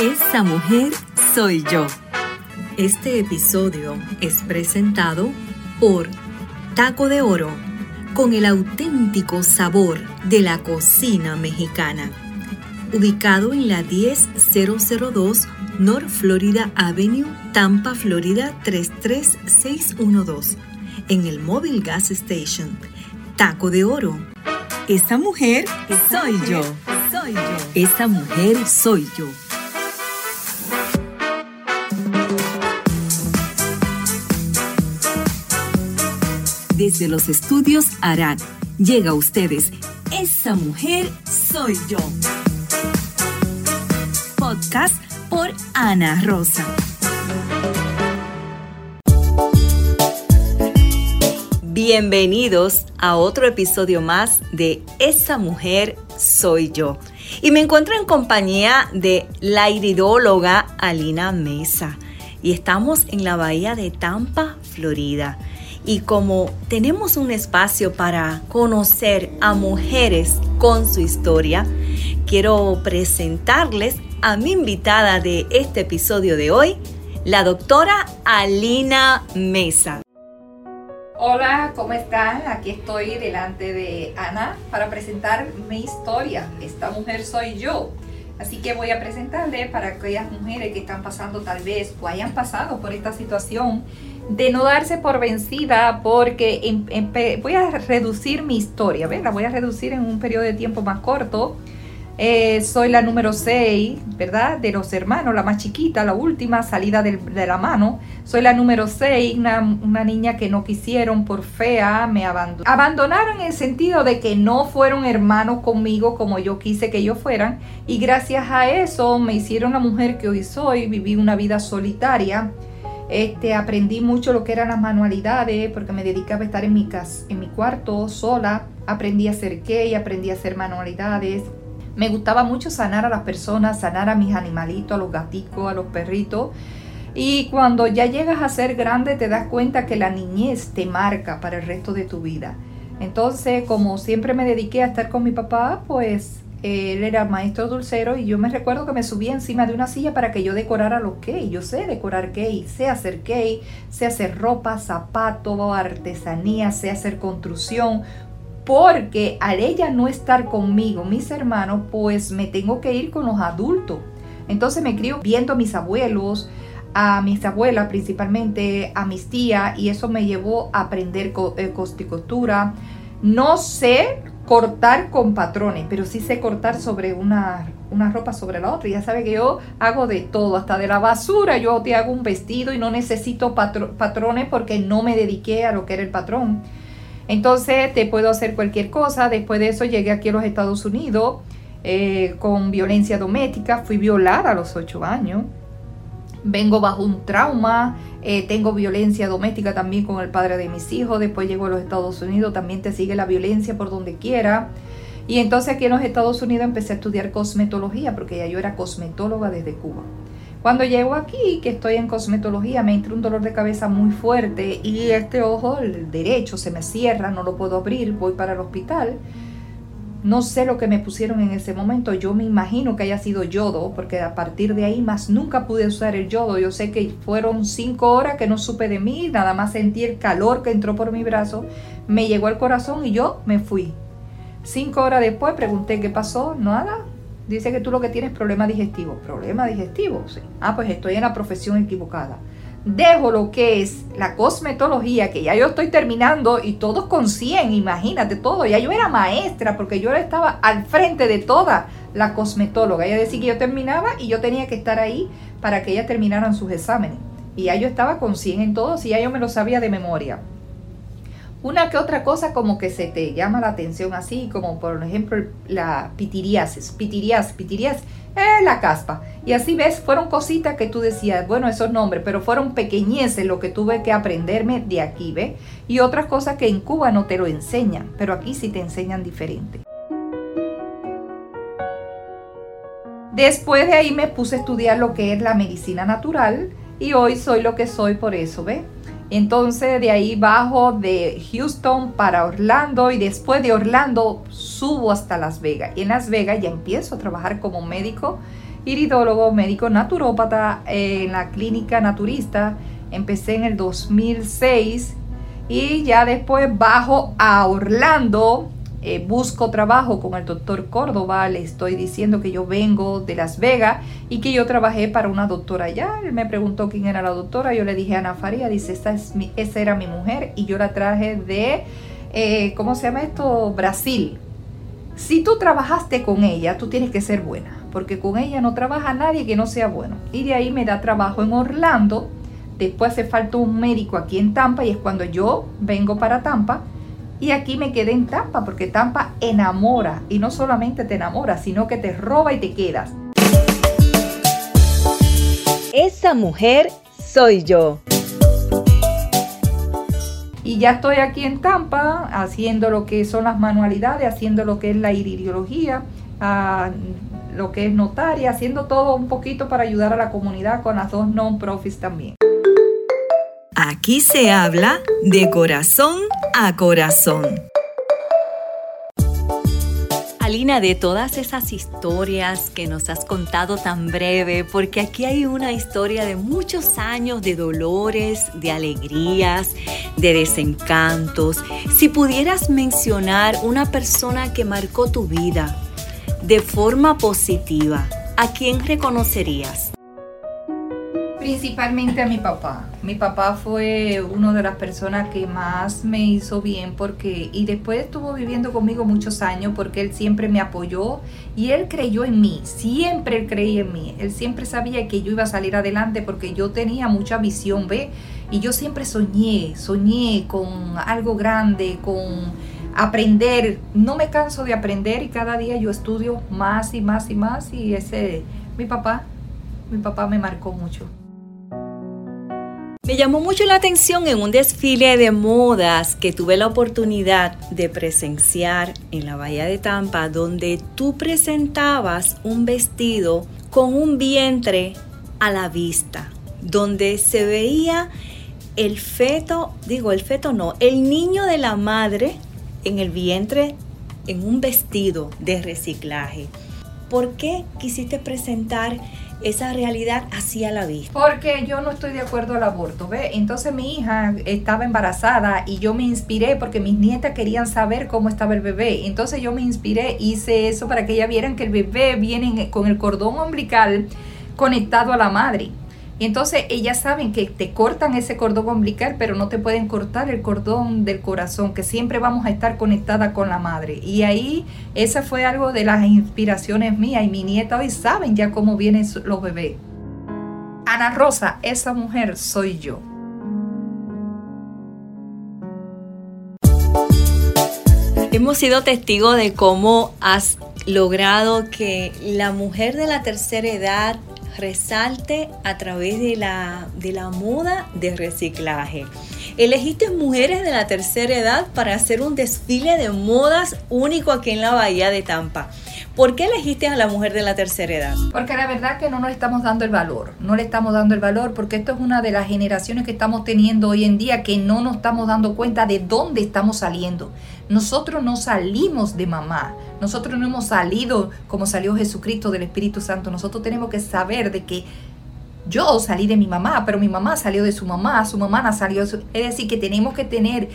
Esa mujer soy yo. Este episodio es presentado por Taco de Oro, con el auténtico sabor de la cocina mexicana. Ubicado en la 10002 North Florida Avenue, Tampa, Florida 33612, en el Mobile Gas Station. Taco de Oro. Esa mujer soy yo. Soy yo. Esa mujer soy yo. Desde los estudios Arad llega a ustedes Esa mujer soy yo. Podcast por Ana Rosa. Bienvenidos a otro episodio más de Esa mujer soy yo. Y me encuentro en compañía de la iridóloga Alina Mesa. Y estamos en la bahía de Tampa, Florida. Y como tenemos un espacio para conocer a mujeres con su historia, quiero presentarles a mi invitada de este episodio de hoy, la doctora Alina Mesa. Hola, ¿cómo están? Aquí estoy delante de Ana para presentar mi historia. Esta mujer soy yo. Así que voy a presentarle para aquellas mujeres que están pasando tal vez o hayan pasado por esta situación de no darse por vencida porque em, voy a reducir mi historia, ¿ves? La voy a reducir en un periodo de tiempo más corto. Eh, soy la número 6, ¿verdad? De los hermanos, la más chiquita, la última, salida de, la mano. Soy la número 6, una, niña que no quisieron por fea, me abandonaron. Abandonaron en el sentido de que no fueron hermanos conmigo como yo quise que ellos fueran. Y gracias a eso me hicieron la mujer que hoy soy, viví una vida solitaria este, aprendí mucho lo que eran las manualidades porque me dedicaba a estar en mi, casa, en mi cuarto sola. Aprendí a hacer qué, aprendí a hacer manualidades. Me gustaba mucho sanar a las personas, sanar a mis animalitos, a los gatitos, a los perritos. Y cuando ya llegas a ser grande te das cuenta que la niñez te marca para el resto de tu vida. Entonces, como siempre me dediqué a estar con mi papá, pues él era maestro dulcero y yo me recuerdo que me subía encima de una silla para que yo decorara los cake. Yo sé decorar cake, sé hacer cake, sé hacer ropa, zapato, artesanía, sé hacer construcción. Porque al ella no estar conmigo, mis hermanos, pues me tengo que ir con los adultos. Entonces me crío viendo a mis abuelos, a mis abuelas principalmente, a mis tías, y eso me llevó a aprender eh, costura. No sé cortar con patrones, pero sí sé cortar sobre una, una ropa sobre la otra. Ya sabe que yo hago de todo, hasta de la basura yo te hago un vestido y no necesito patrones porque no me dediqué a lo que era el patrón. Entonces te puedo hacer cualquier cosa. Después de eso llegué aquí a los Estados Unidos eh, con violencia doméstica. Fui violada a los ocho años vengo bajo un trauma, eh, tengo violencia doméstica también con el padre de mis hijos, después llego a los Estados Unidos, también te sigue la violencia por donde quiera. Y entonces aquí en los Estados Unidos empecé a estudiar cosmetología, porque ya yo era cosmetóloga desde Cuba. Cuando llego aquí, que estoy en cosmetología, me entra un dolor de cabeza muy fuerte y este ojo, el derecho, se me cierra, no lo puedo abrir, voy para el hospital. No sé lo que me pusieron en ese momento, yo me imagino que haya sido yodo, porque a partir de ahí más nunca pude usar el yodo. Yo sé que fueron cinco horas que no supe de mí, nada más sentí el calor que entró por mi brazo, me llegó al corazón y yo me fui. Cinco horas después pregunté qué pasó, nada. Dice que tú lo que tienes es problema digestivo. ¿Problema digestivo? Sí. Ah, pues estoy en la profesión equivocada dejo lo que es la cosmetología, que ya yo estoy terminando y todos con 100, imagínate todo, ya yo era maestra porque yo estaba al frente de toda la cosmetóloga. Ella decía que yo terminaba y yo tenía que estar ahí para que ellas terminaran sus exámenes. Y ya yo estaba con 100 en todos y ya yo me lo sabía de memoria. Una que otra cosa como que se te llama la atención así, como por ejemplo la pitiriasis, pitiriasis, pitiriasis eh, la caspa. Y así ves, fueron cositas que tú decías, bueno, esos nombres, pero fueron pequeñeces lo que tuve que aprenderme de aquí, ¿ves? Y otras cosas que en Cuba no te lo enseñan, pero aquí sí te enseñan diferente. Después de ahí me puse a estudiar lo que es la medicina natural y hoy soy lo que soy por eso, ¿ves? Entonces de ahí bajo de Houston para Orlando y después de Orlando subo hasta Las Vegas. En Las Vegas ya empiezo a trabajar como médico iridólogo, médico naturópata en la clínica naturista. Empecé en el 2006 y ya después bajo a Orlando eh, busco trabajo con el doctor Córdoba, le estoy diciendo que yo vengo de Las Vegas y que yo trabajé para una doctora allá. Él me preguntó quién era la doctora, yo le dije Ana Faría, dice, esa, es mi, esa era mi mujer y yo la traje de, eh, ¿cómo se llama esto? Brasil. Si tú trabajaste con ella, tú tienes que ser buena, porque con ella no trabaja nadie que no sea bueno. Y de ahí me da trabajo en Orlando. Después hace falta un médico aquí en Tampa y es cuando yo vengo para Tampa y aquí me quedé en Tampa porque Tampa enamora y no solamente te enamora, sino que te roba y te quedas. Esa mujer soy yo. Y ya estoy aquí en Tampa haciendo lo que son las manualidades, haciendo lo que es la iridología, ah, lo que es notaria, haciendo todo un poquito para ayudar a la comunidad con las dos non-profits también. Aquí se habla de corazón a corazón. Alina, de todas esas historias que nos has contado tan breve, porque aquí hay una historia de muchos años de dolores, de alegrías, de desencantos. Si pudieras mencionar una persona que marcó tu vida de forma positiva, ¿a quién reconocerías? Principalmente a mi papá. Mi papá fue una de las personas que más me hizo bien porque y después estuvo viviendo conmigo muchos años porque él siempre me apoyó y él creyó en mí, siempre él creía en mí. Él siempre sabía que yo iba a salir adelante porque yo tenía mucha visión, ¿ve? Y yo siempre soñé, soñé con algo grande, con aprender. No me canso de aprender y cada día yo estudio más y más y más y ese mi papá, mi papá me marcó mucho. Me llamó mucho la atención en un desfile de modas que tuve la oportunidad de presenciar en la Bahía de Tampa, donde tú presentabas un vestido con un vientre a la vista, donde se veía el feto, digo el feto no, el niño de la madre en el vientre en un vestido de reciclaje. ¿Por qué quisiste presentar esa realidad hacia la vista. Porque yo no estoy de acuerdo al aborto, ¿ve? Entonces mi hija estaba embarazada y yo me inspiré porque mis nietas querían saber cómo estaba el bebé. Entonces yo me inspiré, hice eso para que ellas vieran que el bebé viene con el cordón umbilical conectado a la madre. Y entonces ellas saben que te cortan ese cordón umbilical, pero no te pueden cortar el cordón del corazón, que siempre vamos a estar conectada con la madre. Y ahí esa fue algo de las inspiraciones mías y mi nieta hoy saben ya cómo vienen los bebés. Ana Rosa, esa mujer soy yo. Hemos sido testigos de cómo has logrado que la mujer de la tercera edad resalte a través de la, de la moda de reciclaje. Elegiste mujeres de la tercera edad para hacer un desfile de modas único aquí en la Bahía de Tampa. ¿Por qué elegiste a la mujer de la tercera edad? Porque la verdad que no nos estamos dando el valor, no le estamos dando el valor porque esto es una de las generaciones que estamos teniendo hoy en día que no nos estamos dando cuenta de dónde estamos saliendo. Nosotros no salimos de mamá, nosotros no hemos salido como salió Jesucristo del Espíritu Santo, nosotros tenemos que saber de que yo salí de mi mamá, pero mi mamá salió de su mamá, su mamá salió de su... Es decir, que tenemos que tener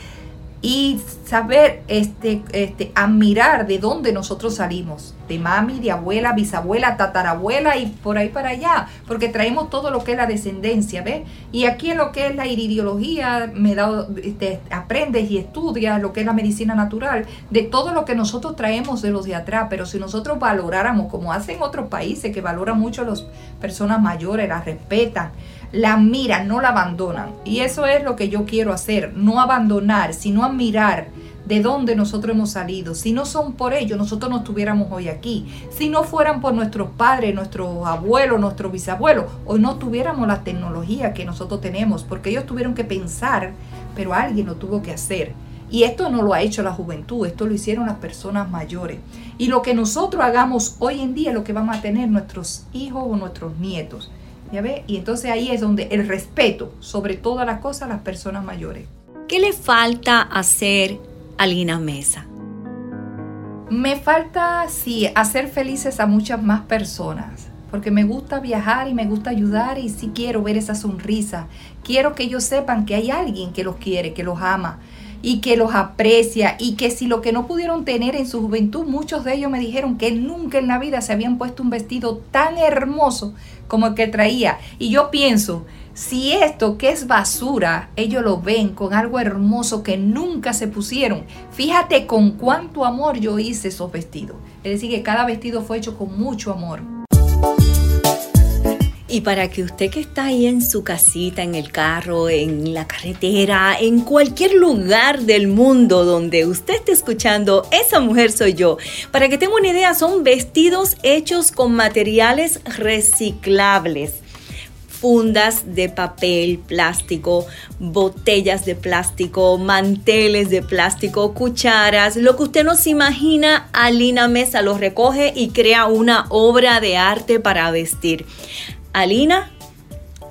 y saber este, este, admirar de dónde nosotros salimos, de mami, de abuela, bisabuela, tatarabuela y por ahí para allá, porque traemos todo lo que es la descendencia, ¿ves? Y aquí en lo que es la iridiología, me da, este, aprendes y estudias lo que es la medicina natural, de todo lo que nosotros traemos de los de atrás, pero si nosotros valoráramos, como hacen otros países que valoran mucho a las personas mayores, las respetan, la miran, no la abandonan. Y eso es lo que yo quiero hacer, no abandonar, sino admirar de dónde nosotros hemos salido. Si no son por ellos, nosotros no estuviéramos hoy aquí. Si no fueran por nuestros padres, nuestros abuelos, nuestros bisabuelos, hoy no tuviéramos la tecnología que nosotros tenemos, porque ellos tuvieron que pensar, pero alguien lo tuvo que hacer. Y esto no lo ha hecho la juventud, esto lo hicieron las personas mayores. Y lo que nosotros hagamos hoy en día es lo que vamos a tener nuestros hijos o nuestros nietos. ¿Ya ve? Y entonces ahí es donde el respeto sobre todas las cosas a las personas mayores. ¿Qué le falta hacer a Lina Mesa? Me falta, sí, hacer felices a muchas más personas. porque me gusta viajar y me gusta ayudar y sí quiero ver esa sonrisa. Quiero que ellos sepan que hay alguien que los quiere, que los ama y que los aprecia y que si lo que no pudieron tener en su juventud, muchos de ellos me dijeron que nunca en la vida se habían puesto un vestido tan hermoso como el que traía. Y yo pienso, si esto que es basura, ellos lo ven con algo hermoso que nunca se pusieron, fíjate con cuánto amor yo hice esos vestidos. Es decir, que cada vestido fue hecho con mucho amor. Y para que usted que está ahí en su casita, en el carro, en la carretera, en cualquier lugar del mundo donde usted esté escuchando, esa mujer soy yo. Para que tenga una idea, son vestidos hechos con materiales reciclables fundas de papel, plástico, botellas de plástico, manteles de plástico, cucharas, lo que usted no se imagina, Alina Mesa lo recoge y crea una obra de arte para vestir. Alina,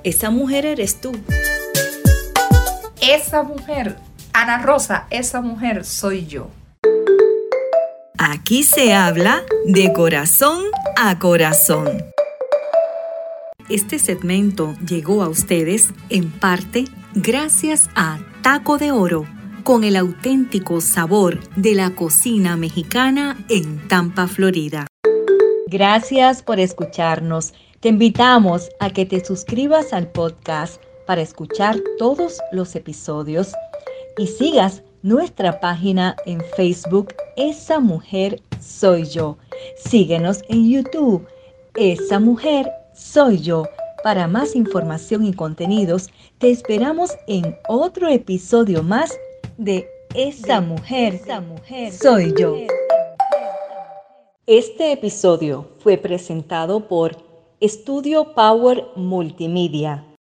esa mujer eres tú. Esa mujer, Ana Rosa, esa mujer soy yo. Aquí se habla de corazón a corazón. Este segmento llegó a ustedes en parte gracias a Taco de Oro, con el auténtico sabor de la cocina mexicana en Tampa, Florida. Gracias por escucharnos. Te invitamos a que te suscribas al podcast para escuchar todos los episodios y sigas nuestra página en Facebook Esa Mujer Soy Yo. Síguenos en YouTube Esa Mujer Soy Yo. Para más información y contenidos, te esperamos en otro episodio más de Esa Mujer, Soy Yo. Este episodio fue presentado por Estudio Power Multimedia